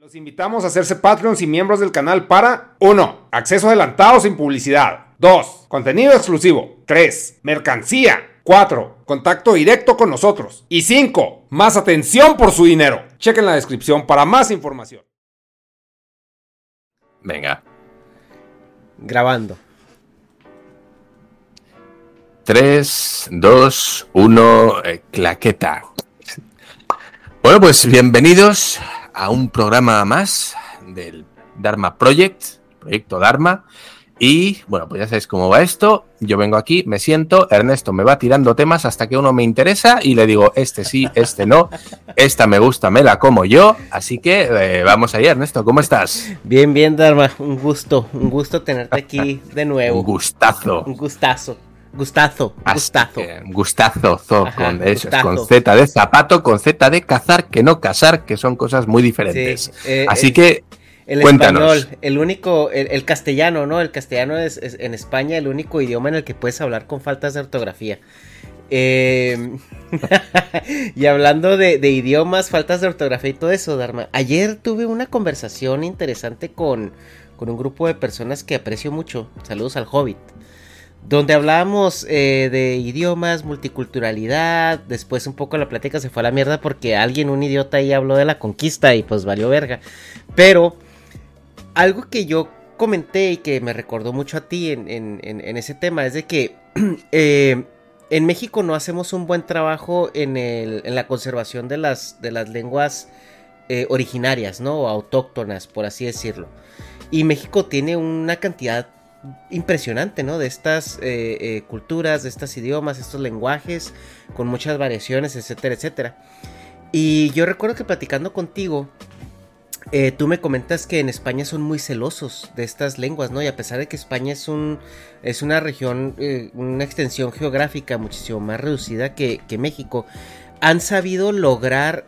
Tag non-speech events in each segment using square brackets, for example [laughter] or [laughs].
Los invitamos a hacerse Patreons y miembros del canal para 1. Acceso adelantado sin publicidad. 2. Contenido exclusivo. 3. Mercancía. 4. Contacto directo con nosotros. Y 5. Más atención por su dinero. Chequen la descripción para más información. Venga. Grabando. 3, 2, 1, claqueta. Bueno, pues bienvenidos a un programa más del Dharma Project, Proyecto Dharma. Y bueno, pues ya sabéis cómo va esto. Yo vengo aquí, me siento, Ernesto me va tirando temas hasta que uno me interesa y le digo, este sí, este no, esta me gusta, me la como yo. Así que eh, vamos ahí, Ernesto, ¿cómo estás? Bien, bien, Dharma. Un gusto, un gusto tenerte aquí de nuevo. Un gustazo. Un gustazo. Gustazo, gustazo. Gustazo, zo, Ajá, con, eso, gustazo. con Z de zapato, con Z de cazar, que no casar, que son cosas muy diferentes. Sí, eh, Así el- que El Cuéntanos. español, el único, el, el castellano, ¿no? El castellano es, es en España el único idioma en el que puedes hablar con faltas de ortografía. Eh, [laughs] y hablando de, de idiomas, faltas de ortografía y todo eso, Dharma. Ayer tuve una conversación interesante con, con un grupo de personas que aprecio mucho. Saludos al Hobbit. Donde hablábamos eh, de idiomas, multiculturalidad. Después un poco la plática se fue a la mierda porque alguien, un idiota ahí habló de la conquista y pues valió verga. Pero algo que yo comenté y que me recordó mucho a ti en, ese tema es de que [clears throat] eh, en México no hacemos un buen trabajo en, la conservación de las, de las lenguas eh, originarias, ¿no? O autóctonas, por así decirlo. Y México tiene una cantidad impresionante, ¿no? De estas eh, eh, culturas, de estos idiomas, estos lenguajes, con muchas variaciones, etcétera, etcétera. Y yo recuerdo que platicando contigo, eh, tú me comentas que en España son muy celosos de estas lenguas, ¿no? Y a pesar de que España es un es una región, una extensión geográfica muchísimo más reducida que, México, han sabido lograr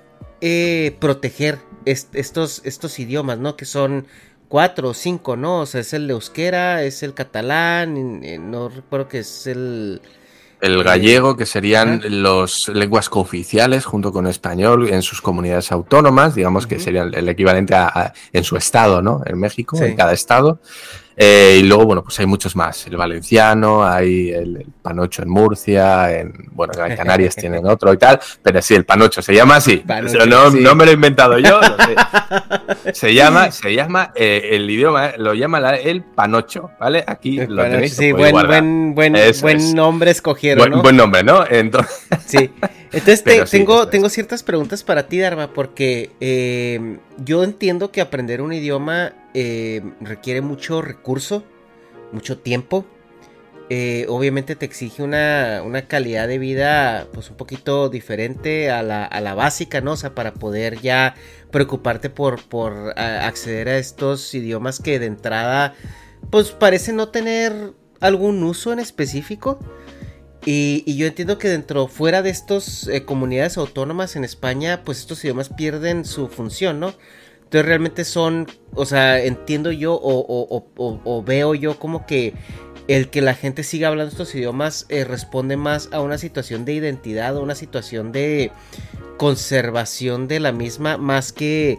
proteger est- estos, estos idiomas, ¿no? Que son cuatro o cinco, ¿no? O sea, es el euskera, es el catalán, eh, no recuerdo que es el... el gallego, que serían las lenguas cooficiales junto con español en sus comunidades autónomas, digamos que serían el equivalente a, a- en su estado, ¿no? En México, Sí. en cada estado. Eh, y luego, bueno, pues hay muchos más. El valenciano, hay el, el panocho en Murcia, en, bueno, en Canarias [laughs] tienen otro y tal, pero sí, el panocho se llama así. Panocho, O sea, no, sí. no me lo he inventado yo, lo sé. [laughs] Se llama, se llama, eh, el idioma lo llama la- el panocho, ¿vale? Aquí lo Bueno, tenéis. sí, lo buen, buen, buen, Eso buen nombre escogieron, Buen, ¿no? buen nombre, ¿no? Entonces, Sí. [laughs] Entonces te- sí, tengo, tengo ciertas preguntas para ti, Dharma, porque eh, yo entiendo que aprender un idioma eh, requiere mucho recurso, mucho tiempo. Eh, obviamente te exige una, una calidad de vida pues un poquito diferente a la, a la básica, ¿no? O sea, para poder ya preocuparte por, por a- acceder a estos idiomas que de entrada pues parecen no tener algún uso en específico. Y, yo entiendo que dentro, fuera de estas eh, comunidades autónomas en España, pues estos idiomas pierden su función, ¿no? Entonces realmente son, o sea, entiendo yo o, veo yo como que el que la gente siga hablando estos idiomas eh, responde más a una situación de identidad, a una situación de conservación de la misma, más que,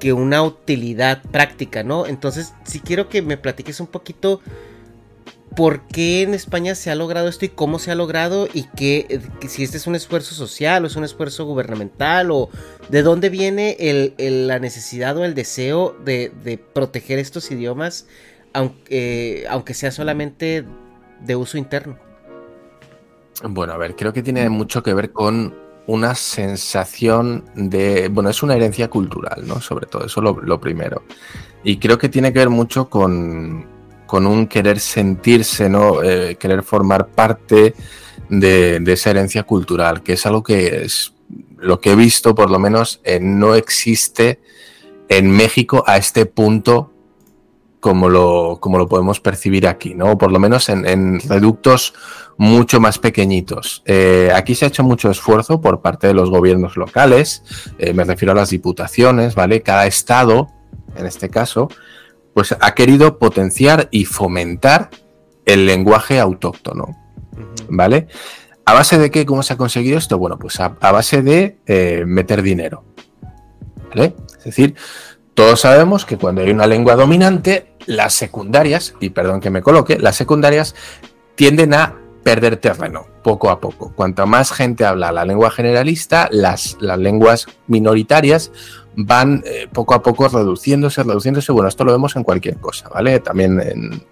que una utilidad práctica, ¿no? Entonces, si quiero que me platiques un poquito por qué en España se ha logrado esto y cómo se ha logrado y que, si este es un esfuerzo social o es un esfuerzo gubernamental o de dónde viene la necesidad o el deseo de, proteger estos idiomas aunque, aunque sea solamente de uso interno. Bueno, a ver, creo que tiene mucho que ver con una sensación de, bueno, es una herencia cultural, ¿no? Sobre todo, eso lo, lo primero. Y creo que tiene que ver mucho con, con un querer sentirse, ¿no? Eh, querer formar parte de, esa herencia cultural, que es algo que es lo que he visto, por lo menos, eh, no existe en México a este punto como lo, como lo podemos percibir aquí, ¿no? Por lo menos en, reductos mucho más pequeñitos. Eh, aquí se ha hecho mucho esfuerzo por parte de los gobiernos locales, me refiero a las diputaciones, ¿vale? Cada estado, en este caso, pues ha querido potenciar y fomentar el lenguaje autóctono. ¿Vale? ¿A base de qué? ¿Cómo se ha conseguido esto? Bueno, pues a, base de eh, meter dinero. ¿Vale? Es decir, todos sabemos que cuando hay una lengua dominante, las secundarias, y perdón que me coloque, las secundarias tienden a perder terreno poco a poco. Cuanto más gente habla la lengua generalista, las, las lenguas minoritarias van eh, poco a poco reduciéndose, reduciéndose. Bueno, esto lo vemos en cualquier cosa, ¿vale? También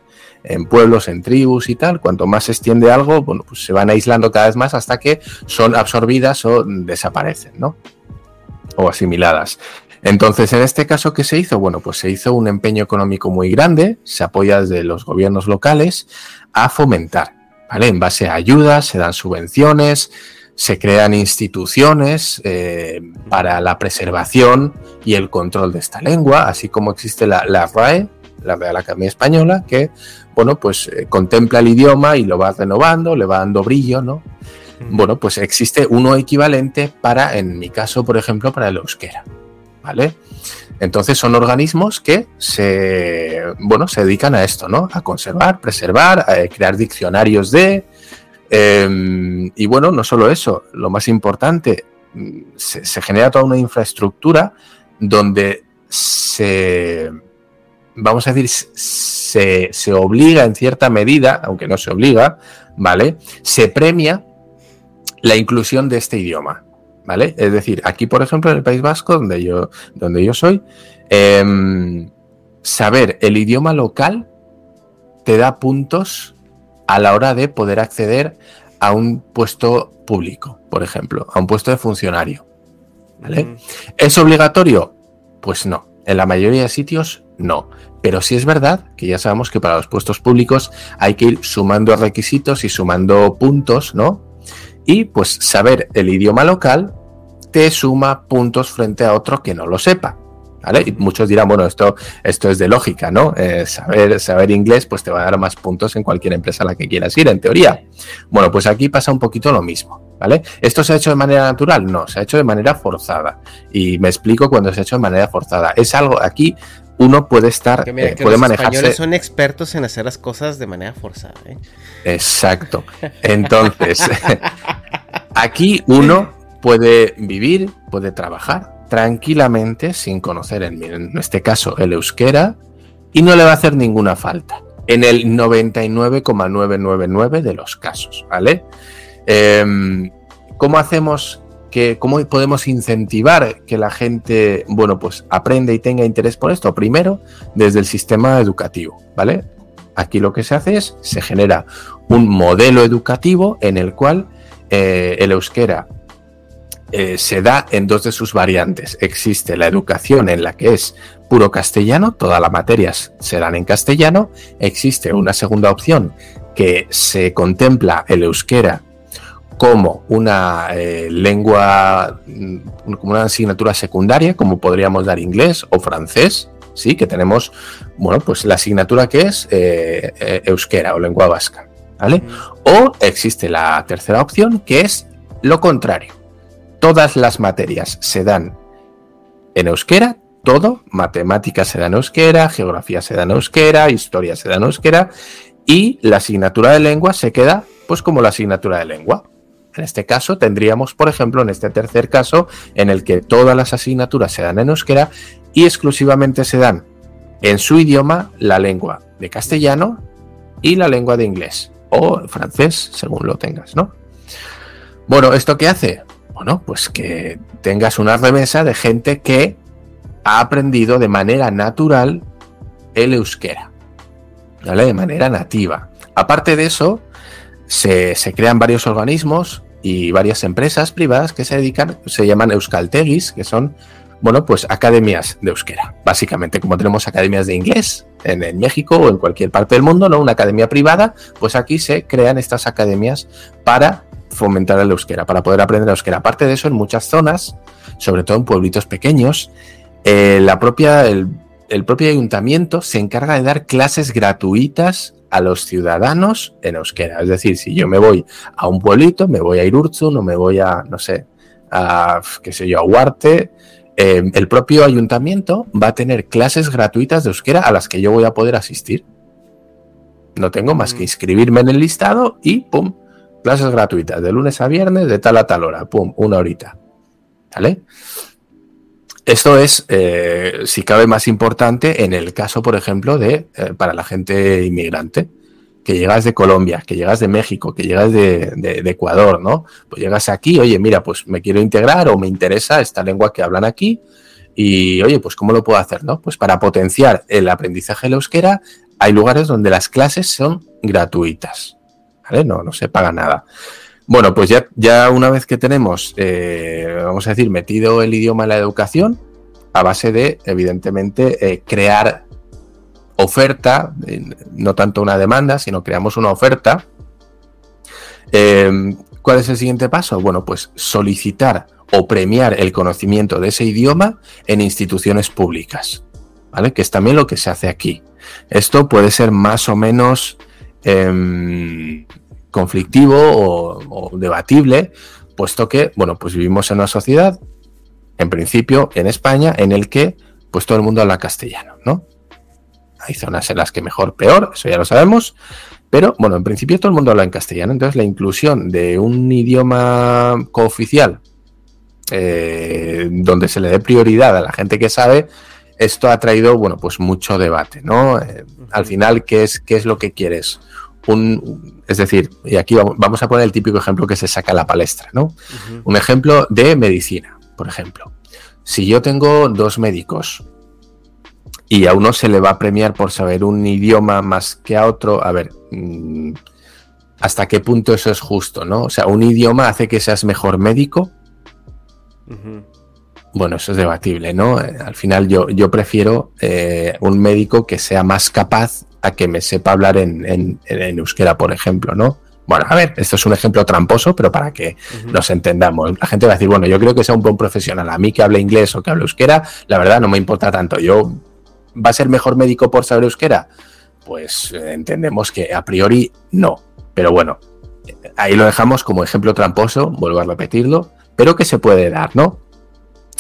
en, pueblos, en tribus y tal. Cuanto más se extiende algo, bueno, pues se van aislando cada vez más hasta que son absorbidas o desaparecen, ¿no? O asimiladas. Entonces, en este caso, ¿qué se hizo? Bueno, pues se hizo un empeño económico muy grande, se apoya desde los gobiernos locales a fomentar, ¿vale? En base a ayudas, se dan subvenciones, se crean instituciones eh, para la preservación y el control de esta lengua, así como existe la, RAE, la Real Academia Española, que, bueno, pues eh, contempla el idioma y lo va renovando, le va dando brillo, ¿no? Bueno, pues existe uno equivalente para, en mi caso, por ejemplo, para el euskera, ¿vale? Entonces son organismos que se, bueno, se dedican a esto, ¿no? A conservar, preservar, a crear diccionarios de, Em, y bueno, no solo eso, lo más importante, se, genera toda una infraestructura donde se, vamos a decir, se, se, obliga en cierta medida, aunque no se obliga, ¿vale? Se premia la inclusión de este idioma, ¿vale? Es decir, aquí, por ejemplo, en el País Vasco, donde yo, donde yo soy, em, saber el idioma local te da puntos a la hora de poder acceder a un puesto público, por ejemplo, a un puesto de funcionario. ¿Vale? ¿Es obligatorio? Pues no. En la mayoría de sitios no. Pero sí es verdad que ya sabemos que para los puestos públicos hay que ir sumando requisitos y sumando puntos, ¿no? Y pues saber el idioma local te suma puntos frente a otro que no lo sepa. Y muchos dirán, bueno, esto, esto es de lógica, ¿no? Eh, saber, saber inglés pues te va a dar más puntos en cualquier empresa a la que quieras ir, en teoría. Bueno, pues aquí pasa un poquito lo mismo, ¿vale? ¿Esto se ha hecho de manera natural? No, se ha hecho de manera forzada. Y me explico cuando se ha hecho de manera forzada. Es algo, aquí uno puede estar, que eh, puede los españoles son expertos en hacer las cosas de manera forzada. ¿eh? Exacto. Entonces, [laughs] aquí uno puede vivir, puede trabajar, tranquilamente sin conocer, en, este caso, el euskera y no le va a hacer ninguna falta. En el 99,999 de los casos, ¿vale? Em, ¿Cómo hacemos que, cómo podemos incentivar que la gente, bueno, pues aprenda y tenga interés por esto? Primero, desde el sistema educativo, ¿vale? Aquí lo que se hace es, se genera un modelo educativo en el cual eh, el euskera eh, se da en dos de sus variantes. Existe la educación en la que es puro castellano, todas las materias serán en castellano. Existe una segunda opción que se contempla el euskera como una eh, lengua, mm, como una asignatura secundaria, como podríamos dar inglés o francés, sí, que tenemos, bueno, pues la asignatura que es eh, euskera o lengua vasca, ¿vale? O existe la tercera opción, que es lo contrario. Todas las materias se dan en euskera, todo, matemáticas se da en euskera, geografía se da en euskera, historia se da en euskera, y la asignatura de lengua se queda pues como la asignatura de lengua. En este caso tendríamos, por ejemplo, en este tercer caso, en el que todas las asignaturas se dan en euskera y exclusivamente se dan en su idioma la lengua de castellano y la lengua de inglés o francés, según lo tengas, ¿no? Bueno, ¿esto qué hace? Bueno, pues que tengas una remesa de gente que ha aprendido de manera natural el euskera, ¿vale? De manera nativa. Aparte de eso, se, crean varios organismos y varias empresas privadas que se dedican, se llaman euskaltegis, que son bueno, pues academias de euskera. Básicamente, como tenemos academias de inglés en, México o en cualquier parte del mundo, ¿no? Una academia privada, pues aquí se crean estas academias para fomentar el euskera, para poder aprender el euskera. Aparte de eso, en muchas zonas, sobre todo en pueblitos pequeños, eh, la propia, el, el propio ayuntamiento se encarga de dar clases gratuitas a los ciudadanos en euskera. Es decir, si yo me voy a un pueblito, me voy a Irurzun o me voy a, no sé, a, qué sé yo, a Huarte, eh, el propio ayuntamiento va a tener clases gratuitas de euskera a las que yo voy a poder asistir. No tengo más que mm. inscribirme en el listado y ¡pum! Clases gratuitas de lunes a viernes de tal a tal hora, ¡pum! Una horita. ¿Vale? Esto es, eh, si cabe, más importante en el caso, por ejemplo, de eh, para la gente inmigrante que llegas de Colombia, que llegas de México, que llegas de, Ecuador, ¿no? Pues llegas aquí, oye, mira, pues me quiero integrar o me interesa esta lengua que hablan aquí y, oye, pues ¿cómo lo puedo hacer, no? Pues para potenciar el aprendizaje del euskera hay lugares donde las clases son gratuitas, No, no se paga nada. Bueno, pues ya, ya una vez que tenemos, eh, vamos a decir, metido el idioma en la educación, a base de, evidentemente, eh, crear oferta, eh, no tanto una demanda, sino creamos una oferta. Eh, ¿Cuál es el siguiente paso? Bueno, pues solicitar o premiar el conocimiento de ese idioma en instituciones públicas, ¿vale? Que es también lo que se hace aquí. Esto puede ser más o menos em, conflictivo o, debatible, puesto que, bueno, pues vivimos en una sociedad, en principio, en España, en el que pues todo el mundo habla castellano, ¿no? Hay zonas en las que mejor, peor, eso ya lo sabemos. Pero bueno, en principio todo el mundo habla en castellano. Entonces la inclusión de un idioma cooficial eh, donde se le dé prioridad a la gente que sabe, esto ha traído, bueno, pues mucho debate, ¿no? Eh, al final, ¿qué es, ¿qué es lo que quieres? Un, es decir, y aquí vamos a poner el típico ejemplo que se saca a la palestra, ¿no? Un ejemplo de medicina, por ejemplo. Si yo tengo dos médicos y a uno se le va a premiar por saber un idioma más que a otro. A ver, mm, ¿hasta qué punto eso es justo, no? O sea, ¿un idioma hace que seas mejor médico? Bueno, eso es debatible, ¿no? Eh, al final yo, yo prefiero eh, un médico que sea más capaz a que me sepa hablar en, euskera, por ejemplo, ¿no? Bueno, a ver, esto es un ejemplo tramposo, pero para que nos entendamos. La gente va a decir, bueno, yo creo que sea un buen profesional. A mí que hable inglés o que hable euskera, la verdad no me importa tanto. Yo ¿Va a ser mejor médico por saber euskera? Pues eh, entendemos que a priori no. Pero bueno, ahí lo dejamos como ejemplo tramposo, vuelvo a repetirlo, pero que se puede dar, ¿no?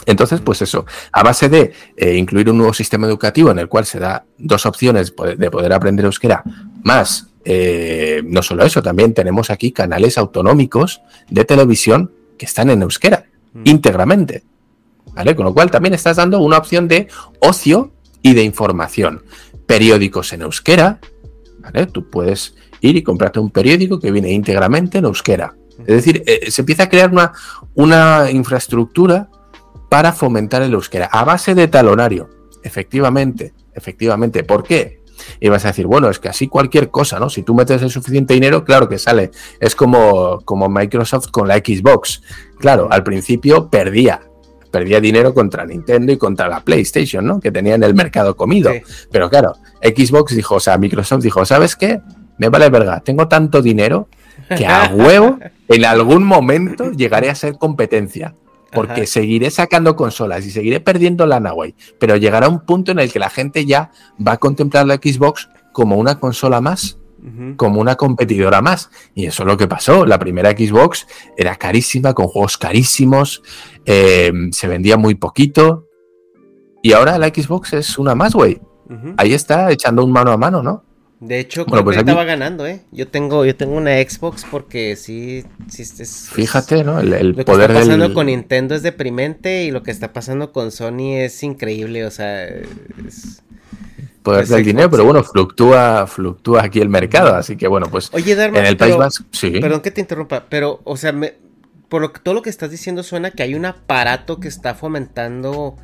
Entonces, pues eso, a base de eh, incluir un nuevo sistema educativo en el cual se da dos opciones de poder aprender euskera, más, eh, no solo eso, también tenemos aquí canales autonómicos de televisión que están en euskera, mm. íntegramente. ¿Vale? Con lo cual también estás dando una opción de ocio y de información. Periódicos en euskera, ¿vale? Tú puedes ir y comprarte un periódico que viene íntegramente en euskera. Es decir, eh, se empieza a crear una, una infraestructura para fomentar el euskera a base de talonario. Efectivamente, efectivamente. ¿Por qué? Y vas a decir, bueno, es que así cualquier cosa, ¿no? Si tú metes el suficiente dinero, claro que sale. Es como, como Microsoft con la Xbox. Claro, al principio perdía, perdía dinero contra Nintendo y contra la PlayStation, ¿no? Que tenían el mercado comido. Pero claro, Xbox dijo, o sea, Microsoft dijo, ¿sabes qué? Me vale verga, tengo tanto dinero que a huevo en algún momento llegaré a ser competencia. Porque seguiré sacando consolas y seguiré perdiendo la güey. Pero llegará un punto en el que la gente ya va a contemplar la Xbox como una consola más como una competidora más. Y eso es lo que pasó. La primera Xbox era carísima, con juegos carísimos, eh, se vendía muy poquito. Y ahora la Xbox es una más, güey. Ahí está, echando un mano a mano, ¿no? De hecho, creo pues que estaba ganando, ¿eh? Yo tengo, yo tengo una Xbox porque sí, sí es, Fíjate, ¿no? El, lo que está pasando con Nintendo es deprimente y lo que está pasando con Sony es increíble, o sea, es... Poder del dinero, pero bueno, fluctúa, fluctúa aquí el mercado, así que bueno, pues Oye, en el País Vasco, sí. Perdón que te interrumpa, pero, o sea, por lo, todo lo que estás diciendo suena que hay un aparato que está fomentando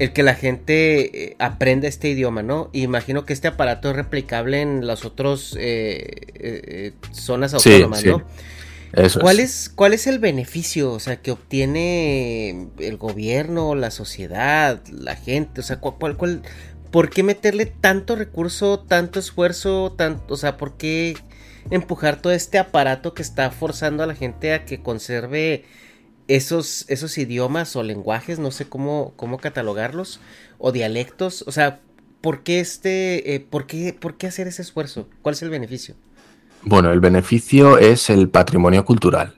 el que la gente eh, aprenda este idioma, ¿no? imagino que este aparato es replicable en las otras eh, eh, zonas autónomas, ¿no? Eso ¿Cuál es. ¿Cuál es el beneficio, o sea, que obtiene el gobierno, la sociedad, la gente? O sea, ¿cuál, cuál, por qué meterle tanto recurso, tanto esfuerzo, tanto, o sea, por qué empujar todo este aparato que está forzando a la gente a que conserve esos, esos idiomas o lenguajes, no sé cómo, cómo catalogarlos, o dialectos, o sea, ¿por qué, este, eh, por, qué, ¿por qué hacer ese esfuerzo? ¿Cuál es el beneficio? Bueno, el beneficio es el patrimonio cultural.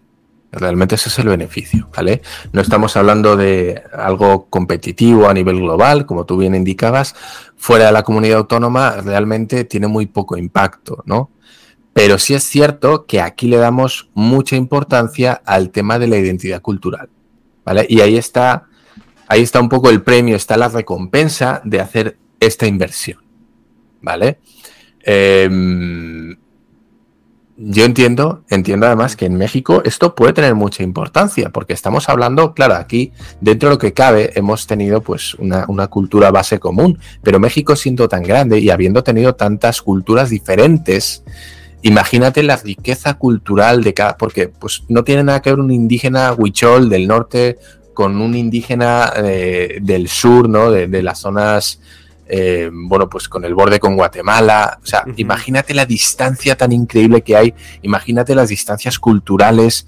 Realmente ese es el beneficio, ¿vale? No estamos hablando de algo competitivo a nivel global, como tú bien indicabas. Fuera de la comunidad autónoma realmente tiene muy poco impacto, ¿no? Pero sí es cierto que aquí le damos mucha importancia al tema de la identidad cultural. ¿Vale? Y ahí está, ahí está un poco el premio, está la recompensa de hacer esta inversión. ¿Vale? Em, yo entiendo, entiendo además que en México esto puede tener mucha importancia, porque estamos hablando, claro, aquí dentro de lo que cabe hemos tenido pues una, una, cultura base común, pero México siendo tan grande y habiendo tenido tantas culturas diferentes, imagínate la riqueza cultural de cada, porque pues no tiene nada que ver un indígena huichol del norte con un indígena eh, del sur, ¿no? De, las zonas, eh, bueno, pues con el borde con Guatemala. O sea, imagínate la distancia tan increíble que hay, imagínate las distancias culturales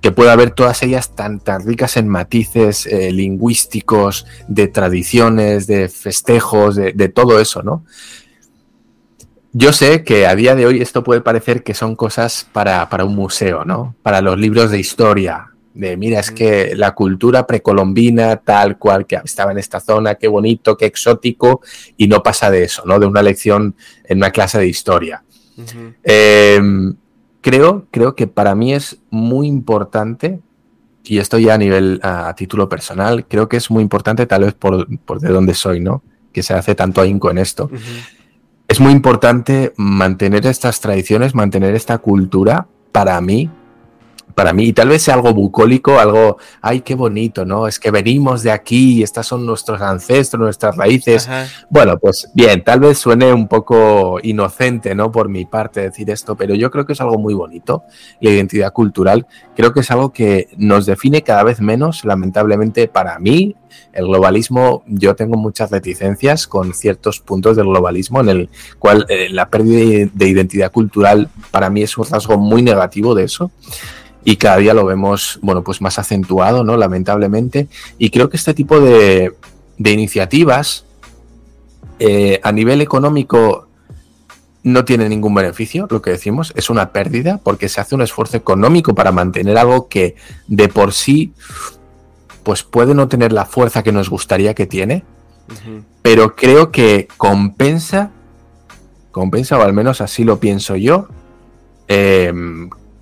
que puede haber todas ellas tan, tan ricas en matices eh, lingüísticos, de tradiciones, de festejos, de, de todo eso, ¿no? Yo sé que a día de hoy esto puede parecer que son cosas para, un museo, ¿no? Para los libros de historia. De mira, es que la cultura precolombina, tal cual que estaba en esta zona, qué bonito, qué exótico, y no pasa de eso, ¿no? De una lección en una clase de historia. Em, creo, creo que para mí es muy importante, y esto ya a nivel, a, título personal, creo que es muy importante, tal vez por, de dónde soy, ¿no? Que se hace tanto ahínco en esto es muy importante mantener estas tradiciones, mantener esta cultura para mí, para mí, y tal vez sea algo bucólico, algo, ay, qué bonito, ¿no? Es que venimos de aquí y estas son nuestros ancestros, nuestras raíces. Bueno, pues bien, tal vez suene un poco inocente, ¿no? Por mi parte decir esto, pero yo creo que es algo muy bonito, la identidad cultural. Creo que es algo que nos define cada vez menos, lamentablemente para mí, el globalismo, yo tengo muchas reticencias con ciertos puntos del globalismo en el cual eh, la pérdida de identidad cultural para mí es un rasgo muy negativo de eso y cada día lo vemos, bueno, pues más acentuado, ¿no? Lamentablemente. Y creo que este tipo de, iniciativas eh, a nivel económico no tiene ningún beneficio, lo que decimos, es una pérdida porque se hace un esfuerzo económico para mantener algo que de por sí pues puede no tener la fuerza que nos gustaría que tiene, pero creo que compensa, compensa, o al menos así lo pienso yo, eh,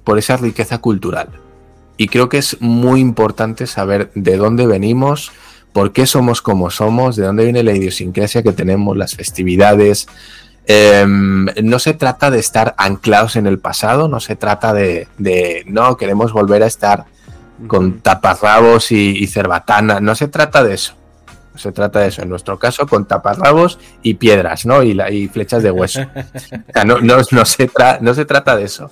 por esa riqueza cultural. Y creo que es muy importante saber de dónde venimos, por qué somos como somos, de dónde viene la idiosincrasia que tenemos, las festividades. Em, no se trata de estar anclados en el pasado, no se trata de, no, queremos volver a estar con taparrabos y, cerbatana, no se trata de eso. No se trata de eso. En nuestro caso, con taparrabos y piedras, ¿no? Y, y flechas de hueso. [laughs] no, no, se no se trata de eso.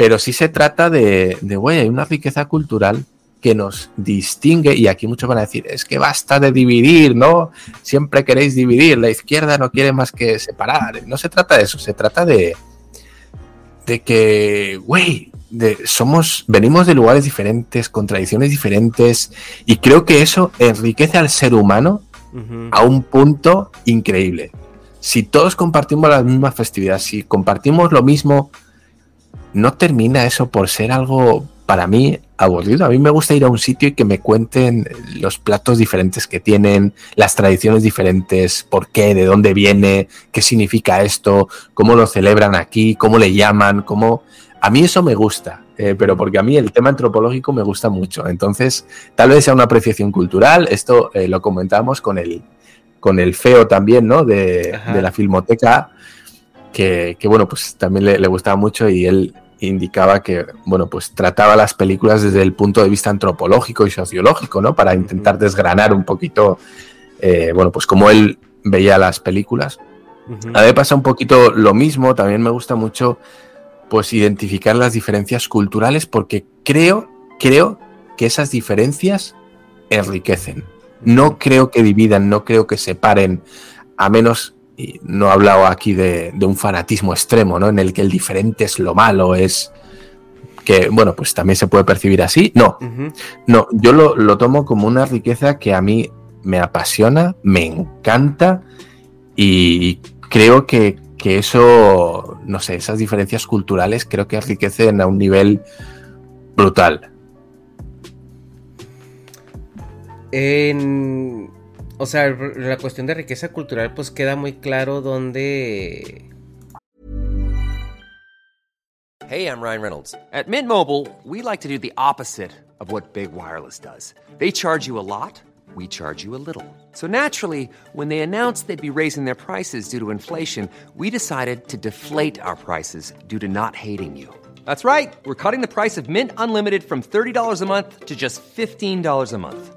Pero sí se trata de, de güey, hay una riqueza cultural que nos distingue, y aquí muchos van a decir, es que basta de dividir, ¿no? Siempre queréis dividir, la izquierda no quiere más que separar. No se trata de eso, se trata de, de que, güey, somos, venimos de lugares diferentes, con tradiciones diferentes, y creo que eso enriquece al ser humano a un punto increíble. si todos compartimos la misma festividad, si compartimos lo mismo, no termina eso por ser algo para mí aburrido. A mí me gusta ir a un sitio y que me cuenten los platos diferentes que tienen, las tradiciones diferentes, por qué, de dónde viene, qué significa esto, cómo lo celebran aquí, cómo le llaman, cómo... A mí eso me gusta, eh, pero porque a mí el tema antropológico me gusta mucho. Entonces, tal vez sea una apreciación cultural. Esto eh, lo comentamos con el, con el feo también, ¿no? De, la filmoteca, que, bueno, pues también le, gustaba mucho y él indicaba que, bueno, pues trataba las películas desde el punto de vista antropológico y sociológico, ¿no? Para intentar desgranar un poquito, eh, bueno, pues cómo él veía las películas. A mí me pasa un poquito lo mismo, también me gusta mucho, pues, identificar las diferencias culturales porque creo, creo que esas diferencias enriquecen no creo que dividan, no creo que separen, a menos, y no he hablado aquí de, un fanatismo extremo, ¿no? En el que el diferente es lo malo, es que, bueno, pues también se puede percibir así. No, no, yo lo, tomo como una riqueza que a mí me apasiona, me encanta y creo que, que eso, no sé, esas diferencias culturales creo que enriquecen a un nivel brutal. En, o sea, la cuestión de riqueza cultural pues queda muy claro donde... Hey, I'm Ryan Reynolds. At Mint Mobile, we like to do the opposite of what Big Wireless does. They charge you a lot, we charge you a little. So naturally, when they announced they'd be raising their prices due to inflation, we decided to deflate our prices due to not hating you. That's right. We're cutting the price of Mint Unlimited from $30 a month to just $15 a month.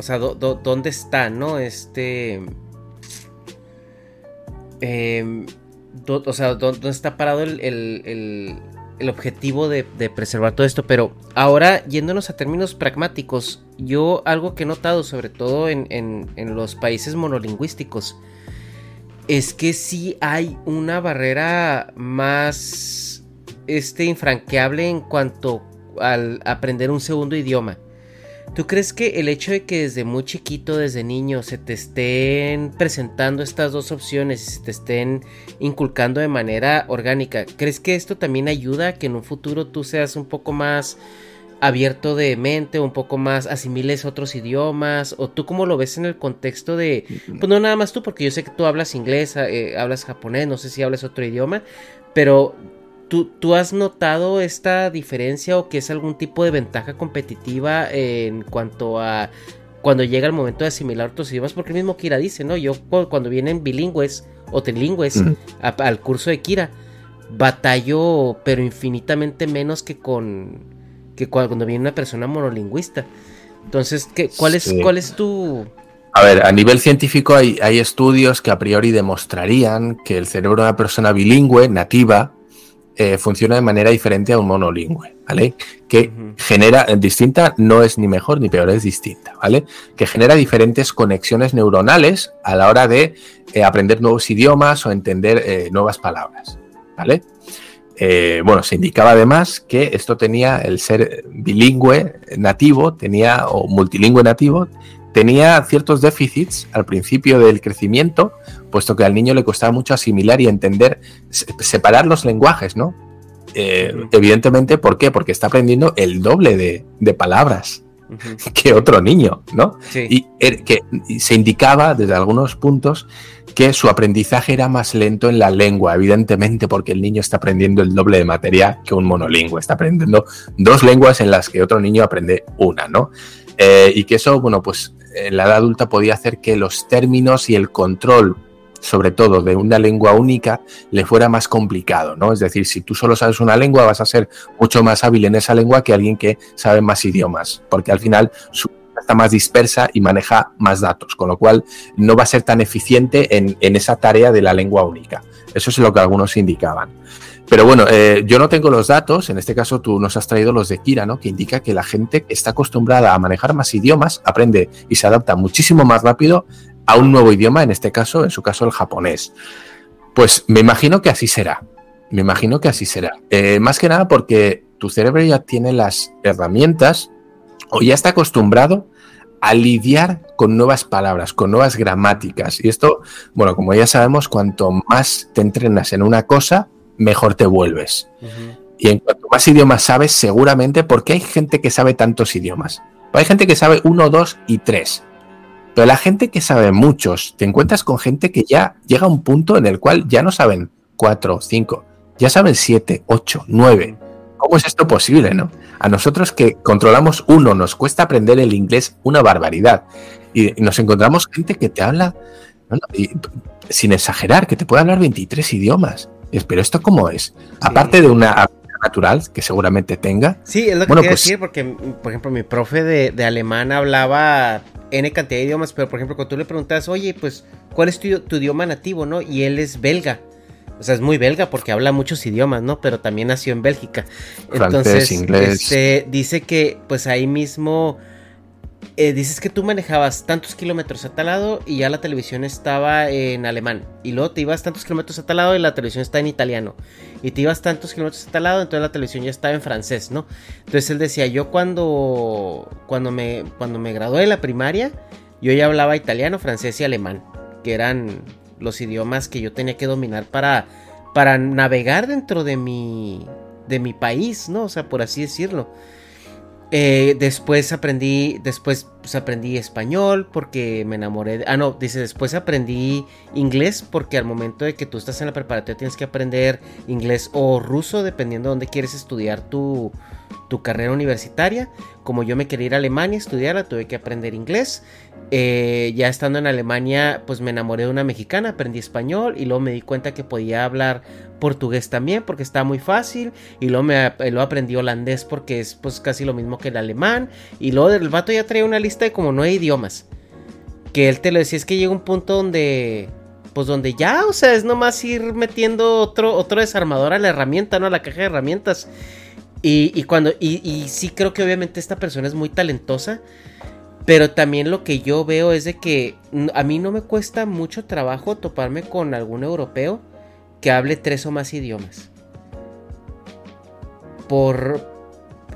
O sea, ¿dónde está, no? Este. Eh, o sea, ¿dónde está parado el, objetivo de, preservar todo esto? Pero ahora, yéndonos a términos pragmáticos, yo algo que he notado, sobre todo en, los países monolingüísticos, es que sí hay una barrera más este, infranqueable en cuanto al aprender un segundo idioma. ¿Tú crees que el hecho de que desde muy chiquito, desde niño, se te estén presentando estas dos opciones y se te estén inculcando de manera orgánica, ¿crees que esto también ayuda a que en un futuro tú seas un poco más abierto de mente, un poco más asimiles otros idiomas, o tú cómo lo ves en el contexto de, pues no nada más tú, porque yo sé que tú hablas inglés, eh, hablas japonés, no sé si hablas otro idioma, pero ¿tú, ¿tú has notado esta diferencia o que es algún tipo de ventaja competitiva en cuanto a cuando llega el momento de asimilar otros idiomas? Porque el mismo Kira dice, ¿no? Yo cuando vienen bilingües o trilingües al curso de Kira, batallo pero infinitamente menos que con que cuando viene una persona monolingüista. Entonces, ¿qué, cuál, es, ¿cuál es tu...? A ver, a nivel científico hay, hay, estudios que a priori demostrarían que el cerebro de una persona bilingüe, nativa, eh, funciona de manera diferente a un monolingüe, ¿vale? Que genera, eh, distinta, no es ni mejor ni peor, es distinta, ¿vale? Que genera diferentes conexiones neuronales a la hora de eh, aprender nuevos idiomas o entender nuevas palabras, ¿vale? Bueno, se indicaba además que esto tenía el ser bilingüe nativo, tenía, o multilingüe nativo, tenía ciertos déficits al principio del crecimiento, puesto que al niño le costaba mucho asimilar y entender, separar los lenguajes, ¿no? Eh, evidentemente, ¿por qué? Porque está aprendiendo el doble de, palabras que otro niño, ¿no? Y, er, que se indicaba desde algunos puntos que su aprendizaje era más lento en la lengua, evidentemente porque el niño está aprendiendo el doble de materia que un monolingüe, está aprendiendo dos lenguas en las que otro niño aprende una, ¿no? Eh, y que eso, bueno, pues en la edad adulta podía hacer que los términos y el control sobre todo de una lengua única, le fuera más complicado, ¿no? Es decir, si tú solo sabes una lengua, vas a ser mucho más hábil en esa lengua que alguien que sabe más idiomas, porque al final su está más dispersa y maneja más datos, con lo cual no va a ser tan eficiente en, esa tarea de la lengua única. Eso es lo que algunos indicaban. Pero bueno, eh, yo no tengo los datos, en este caso tú nos has traído los de Kira, ¿no? Que indica que la gente que está acostumbrada a manejar más idiomas aprende y se adapta muchísimo más rápido a un nuevo idioma, en este caso, en su caso el japonés. Pues me imagino que así será. Me imagino que así será. Eh, más que nada porque tu cerebro ya tiene las herramientas o ya está acostumbrado a lidiar con nuevas palabras, con nuevas gramáticas. Y esto, bueno, como ya sabemos, cuanto más te entrenas en una cosa, mejor te vuelves. Y en cuanto más idiomas sabes, seguramente, porque hay gente que sabe tantos idiomas. Hay gente que sabe uno, dos y tres. Pero la gente que sabe muchos, te encuentras con gente que ya llega a un punto en el cual ya no saben cuatro, cinco, ya saben siete, ocho, nueve. ¿Cómo es esto posible, no? A nosotros que controlamos uno, nos cuesta aprender el inglés una barbaridad. Y nos encontramos gente que te habla, sin exagerar, que te puede hablar 23 idiomas. Pero esto cómo es? Aparte de una natural que seguramente tenga. Sí, es lo que quería pues decir, porque, por ejemplo, mi profe de, alemán hablaba N cantidad de idiomas, pero por ejemplo, cuando tú le preguntas, oye, pues, ¿cuál es tu, tu, idioma nativo, no? Y él es belga. O sea, es muy belga porque habla muchos idiomas, ¿no? Pero también nació en Bélgica. Entonces, inglés. Este, dice que, pues ahí mismo eh, dices que tú manejabas tantos kilómetros a tal lado y ya la televisión estaba en alemán. Y luego te ibas tantos kilómetros a tal lado y la televisión está en italiano. Y te ibas tantos kilómetros a tal lado, entonces la televisión ya estaba en francés, ¿no? Entonces él decía, yo cuando, cuando, me, cuando me gradué de la primaria, yo ya hablaba italiano, francés y alemán, que eran los idiomas que yo tenía que dominar para, para navegar dentro de mi, de mi país, ¿no? O sea, por así decirlo. Eh, después aprendí, después pues, aprendí español porque me enamoré. De, ah, no, dice después aprendí inglés porque al momento de que tú estás en la preparatoria tienes que aprender inglés o ruso dependiendo de dónde quieres estudiar tu, tu carrera universitaria. Como yo me quería ir a Alemania a estudiarla, tuve que aprender inglés. Eh, ya estando en Alemania, pues me enamoré de una mexicana, aprendí español y luego me di cuenta que podía hablar portugués también porque está muy fácil. Y luego, me, lo aprendí holandés porque es pues casi lo mismo que el alemán. Y luego el vato ya traía una lista de como nueve idiomas. Que él te lo decía, es que llega un punto donde pues donde ya, o sea, es nomás ir metiendo otro, otro desarmador a la herramienta, ¿no? A la caja de herramientas. Y, cuando, y, sí creo que obviamente esta persona es muy talentosa, pero también lo que yo veo es de que a mí no me cuesta mucho trabajo toparme con algún europeo que hable tres o más idiomas. Por...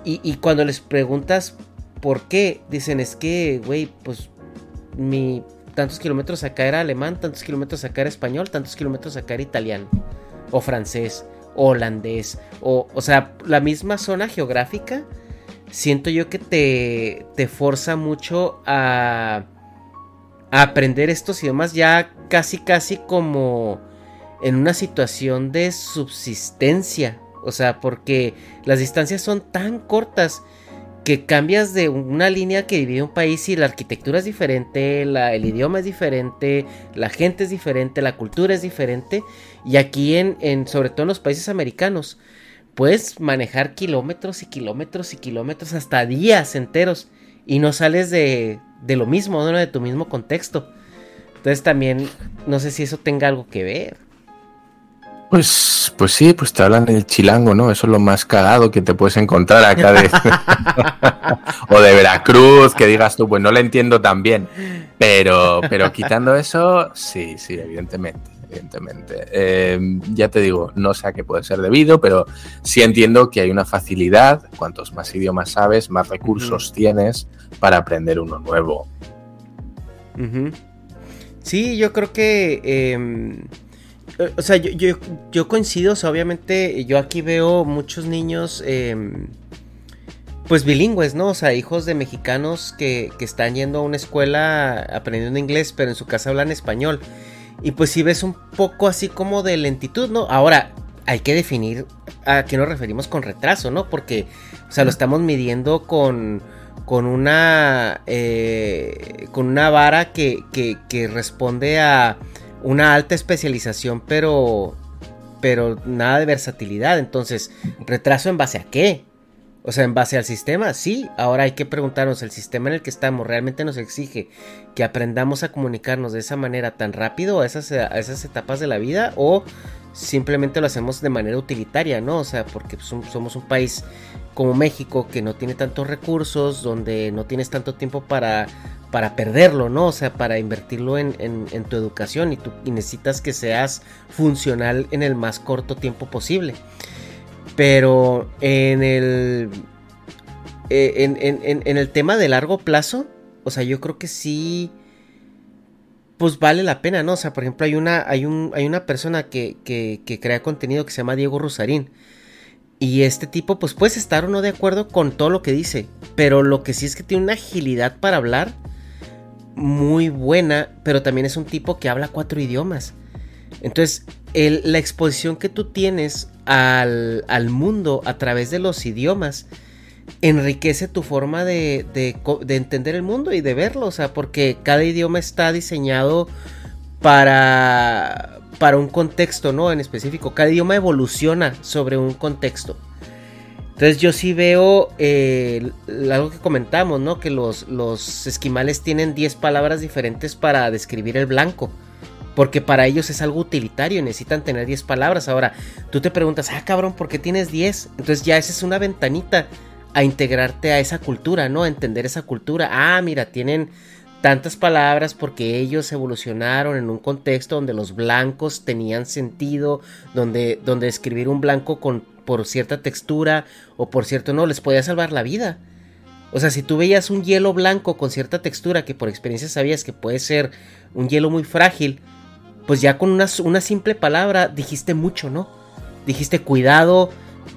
Y, y cuando les preguntas por qué, dicen es que, güey, pues mi tantos kilómetros acá era alemán, tantos kilómetros acá era español, tantos kilómetros acá era italiano o francés holandés, o, o sea, la misma zona geográfica, siento yo que te, te forza mucho a, a aprender estos idiomas ya casi, casi como en una situación de subsistencia. O sea, porque las distancias son tan cortas que cambias de una línea que divide un país y la arquitectura es diferente, el idioma es diferente, la gente es diferente, la cultura es diferente. Y aquí en, en, sobre todo en los países americanos, puedes manejar kilómetros y kilómetros y kilómetros hasta días enteros y no sales de, de lo mismo, ¿no? de tu mismo contexto. Entonces también no sé si eso tenga algo que ver. Pues, pues sí, pues te hablan el chilango, ¿no? Eso es lo más cagado que te puedes encontrar acá de... [laughs] o de Veracruz, que digas tú, pues no le entiendo tan bien. Pero, pero quitando eso, sí, sí, evidentemente. Evidentemente. Eh, ya te digo, no sé a qué puede ser debido, pero sí entiendo que hay una facilidad. Cuantos más idiomas sabes, más recursos tienes para aprender uno nuevo. Sí, yo creo que em, eh, o sea, yo, yo, coincido, o sea, obviamente yo aquí veo muchos niños, em, pues bilingües, ¿no? O sea, hijos de mexicanos que, que, están yendo a una escuela aprendiendo inglés, pero en su casa hablan español. Y pues si ves un poco así como de lentitud, ¿no? Ahora, hay que definir a qué nos referimos con retraso, ¿no? Porque, o sea, lo estamos midiendo con, con una, eh, con una vara que, que, que responde a una alta especialización, pero, pero nada de versatilidad. Entonces, ¿retraso en base a qué? O sea, en base al sistema, sí. Ahora hay que preguntarnos, ¿el sistema en el que estamos realmente nos exige que aprendamos a comunicarnos de esa manera tan rápido a esas, a esas etapas de la vida? ¿O simplemente lo hacemos de manera utilitaria, ¿no? O sea, porque somos un país como México que no tiene tantos recursos, donde no tienes tanto tiempo para, para perderlo, ¿no? O sea, para invertirlo en, tu educación y, tú, y necesitas que seas funcional en el más corto tiempo posible. Pero en el. Eh, en, el tema de largo plazo, o sea, yo creo que sí. Pues vale la pena, ¿no? O sea, por ejemplo, hay una, hay un, hay una persona que, que, que crea contenido que se llama Diego Rosarín. Y este tipo, pues puedes estar o no de acuerdo con todo lo que dice. Pero lo que sí es que tiene una agilidad para hablar muy buena. Pero también es un tipo que habla cuatro idiomas. Entonces, la exposición que tú tienes al, mundo a través de los idiomas enriquece tu forma de, entender el mundo y de verlo, o sea, porque cada idioma está diseñado para, para un contexto, ¿no? En específico, cada idioma evoluciona sobre un contexto. Entonces yo sí veo eh, algo que comentamos, ¿no? Que los, los esquimales tienen 10 palabras diferentes para describir el blanco. Porque para ellos es algo utilitario, necesitan tener 10 palabras. Ahora, tú te preguntas, ah, cabrón, ¿por qué tienes 10? Entonces ya esa es una ventanita a integrarte a esa cultura, ¿no? A entender esa cultura. Ah, mira, tienen tantas palabras porque ellos evolucionaron en un contexto donde los blancos tenían sentido, donde, donde escribir un blanco con, por cierta textura o por cierto no les podía salvar la vida. O sea, si tú veías un hielo blanco con cierta textura que por experiencia sabías que puede ser un hielo muy frágil, pues ya con una, simple palabra dijiste mucho, ¿no? Dijiste cuidado,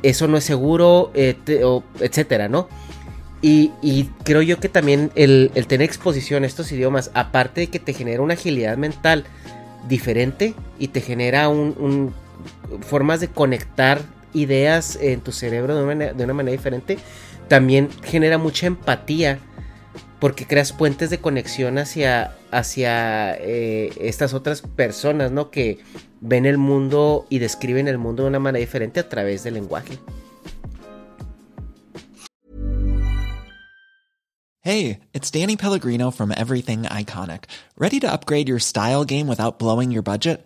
eso no es seguro, etcétera, ¿no? Y, creo yo que también el, tener exposición a estos idiomas, aparte de que te genera una agilidad mental diferente y te genera un, formas de conectar ideas en tu cerebro de una, manera diferente, también genera mucha empatía porque creas puentes de conexión hacia, hacia eh, estas otras personas, ¿no? Que ven el mundo y describen el mundo de una manera diferente a través del lenguaje. Hey, it's Danny Pellegrino from Everything Iconic. Ready to upgrade your style game without blowing your budget?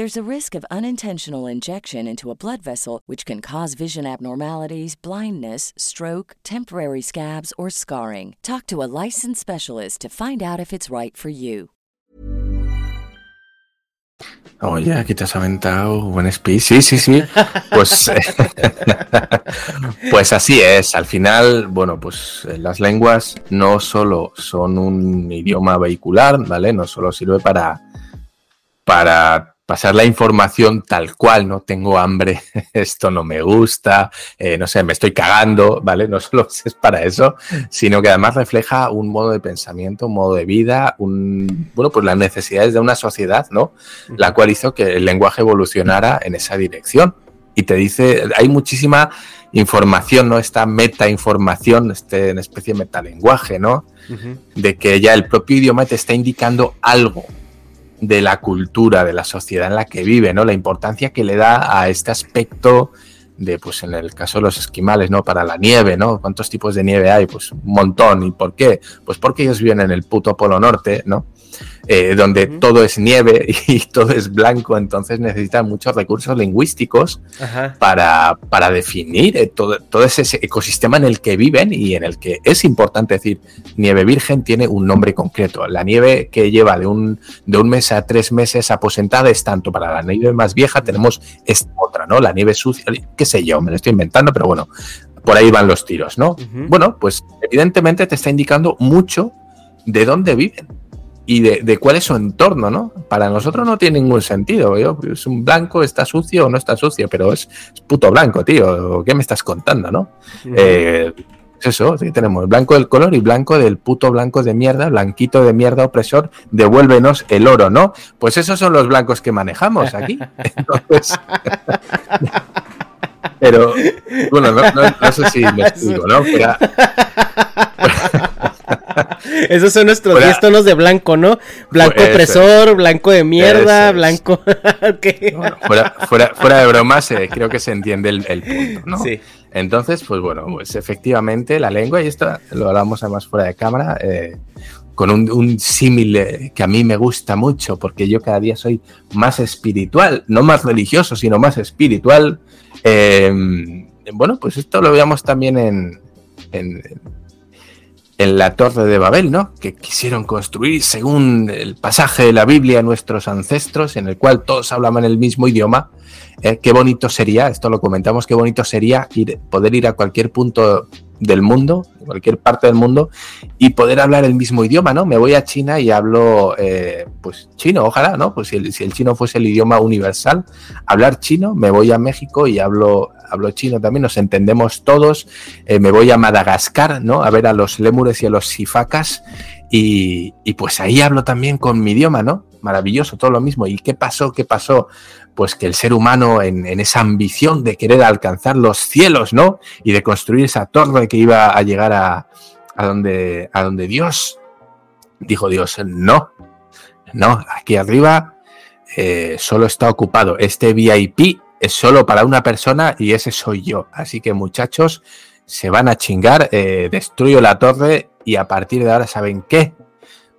There's a risk of unintentional injection into a blood vessel, which can cause vision abnormalities, blindness, stroke, temporary scabs, or scarring. Talk to a licensed specialist to find out if it's right for you. Oye, aquí te has aventado buen speech. Sí, sí, sí. Pues, [laughs] pues así es. Al final, bueno, pues eh, las lenguas no solo son un idioma vehicular, ¿vale? No solo sirve para para pasar la información tal cual, ¿no? Tengo hambre, [laughs] esto no me gusta, eh, no sé, me estoy cagando, ¿vale? No [laughs] solo es para eso, sino que además refleja un modo de pensamiento, un modo de vida, un, bueno, pues las necesidades de una sociedad, ¿no? La cual hizo que el lenguaje evolucionara en esa dirección. Y te dice, hay muchísima información, ¿no? Esta meta información, este, una especie de metalenguaje, ¿no? De que ya el propio idioma te está indicando algo, de la cultura, de la sociedad en la que vive, ¿no? La importancia que le da a este aspecto de, pues en el caso de los esquimales, ¿no? Para la nieve, ¿no? ¿Cuántos tipos de nieve hay? Pues un montón. ¿Y por qué? Pues porque ellos viven en el puto Polo Norte, ¿no? Eh, donde todo es nieve [laughs] y todo es blanco, entonces necesitan muchos recursos lingüísticos para, para, definir eh, todo, todo, ese ecosistema en el que viven y en el que es importante decir, nieve virgen tiene un nombre concreto. La nieve que lleva de un, de un mes a tres meses aposentada es tanto para la nieve más vieja, tenemos esta otra, ¿no? La nieve sucia, qué sé yo, me lo estoy inventando, pero bueno, por ahí van los tiros, ¿no? Bueno, pues evidentemente te está indicando mucho de dónde viven y de, cuál es su entorno, ¿no? Para nosotros no tiene ningún sentido. Es un blanco, está sucio o no está sucio, pero es, puto blanco, tío. ¿Qué me estás contando, no? Eh, es eso, sí, tenemos blanco del color y blanco del puto blanco de mierda, blanquito de mierda opresor, devuélvenos el oro, ¿no? Pues esos son los blancos que manejamos aquí. [laughs] Entonces. [laughs] pero, bueno, no, sé si me [laughs] explico, ¿no? [laughs] Esos son nuestros 10 tonos de blanco, ¿no? Blanco opresor, blanco de mierda, blanco. [laughs] fuera, fuera, de bromas, eh, creo que se entiende el, punto, ¿no? Sí. Entonces, pues bueno, pues efectivamente la lengua, y esto lo hablamos además fuera de cámara, eh, con un, símil eh, que a mí me gusta mucho, porque yo cada día soy más espiritual, no más religioso, sino más espiritual. bueno, pues esto lo veamos también en, en en la Torre de Babel, ¿no? Que quisieron construir según el pasaje de la Biblia nuestros ancestros, en el cual todos hablaban el mismo idioma. Eh, qué bonito sería, esto lo comentamos, qué bonito sería ir, poder ir a cualquier punto del mundo, cualquier parte del mundo, y poder hablar el mismo idioma, ¿no? Me voy a China y hablo, eh, pues, chino, ojalá, ¿no? Pues si el, si el, chino fuese el idioma universal, hablar chino, me voy a México y hablo hablo chino también, nos entendemos todos. Eh, me voy a Madagascar, ¿no? A ver a los lémures y a los sifacas. Y, pues ahí hablo también con mi idioma, ¿no? Maravilloso, todo lo mismo. ¿Y qué pasó? ¿Qué pasó? Pues que el ser humano en, esa ambición de querer alcanzar los cielos, ¿no? Y de construir esa torre que iba a llegar a, donde, a donde Dios, dijo Dios, no, no, aquí arriba eh, solo está ocupado este VIP es solo para una persona y ese soy yo. Así que muchachos, se van a chingar, eh, destruyo la torre y a partir de ahora, ¿saben qué?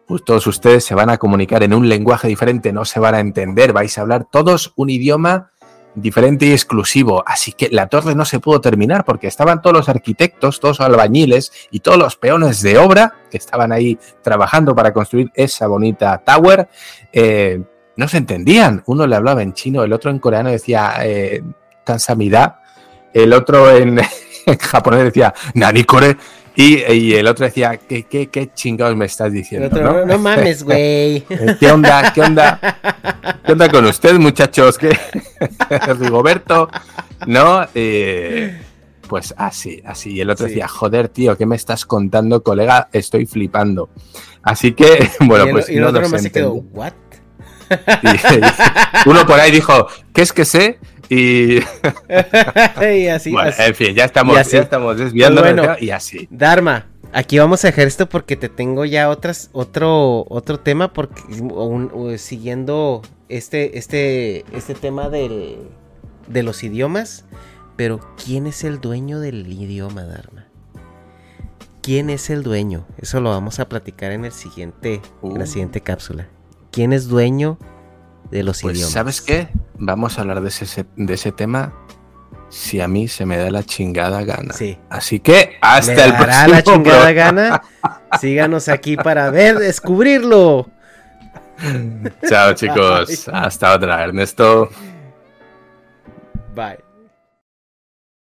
Pues todos ustedes se van a comunicar en un lenguaje diferente, no se van a entender, vais a hablar todos un idioma diferente y exclusivo. Así que la torre no se pudo terminar porque estaban todos los arquitectos, todos los albañiles y todos los peones de obra que estaban ahí trabajando para construir esa bonita tower. Eh, no se entendían. Uno le hablaba en chino, el otro en coreano decía eh, el otro en, [laughs] japonés decía Nanikore. Y, el otro decía, ¿qué, qué, qué chingados me estás diciendo? ¿no? mames, [laughs] güey. ¿Qué onda? ¿Qué onda? ¿Qué onda con usted, muchachos? ¿Qué? [laughs] Rigoberto, ¿no? Eh, pues así, así. Y el otro decía, joder, tío, ¿qué me estás contando, colega? Estoy flipando. Así que, [laughs] bueno, pues y el otro no se quedó, ¿what? [laughs] uno por ahí dijo, ¿qué es que sé? Y, [laughs] así, en fin, ya estamos, ya estamos pues y así. Dharma, aquí vamos a dejar esto porque te tengo ya otras, otro, otro tema, porque siguiendo este, este, este tema del, de los idiomas, pero ¿quién es el dueño del idioma, Dharma? ¿Quién es el dueño? Eso lo vamos a platicar en el siguiente, en la uh. siguiente cápsula. ¿Quién es dueño de los pues, idiomas? ¿Sabes qué? Vamos a hablar de ese, de ese tema si a mí se me da la chingada gana. Sí. Así que hasta el próximo. la chingada gana? [laughs] Síganos aquí para ver, descubrirlo. Chao [laughs] chicos, hasta otra, Ernesto. Bye.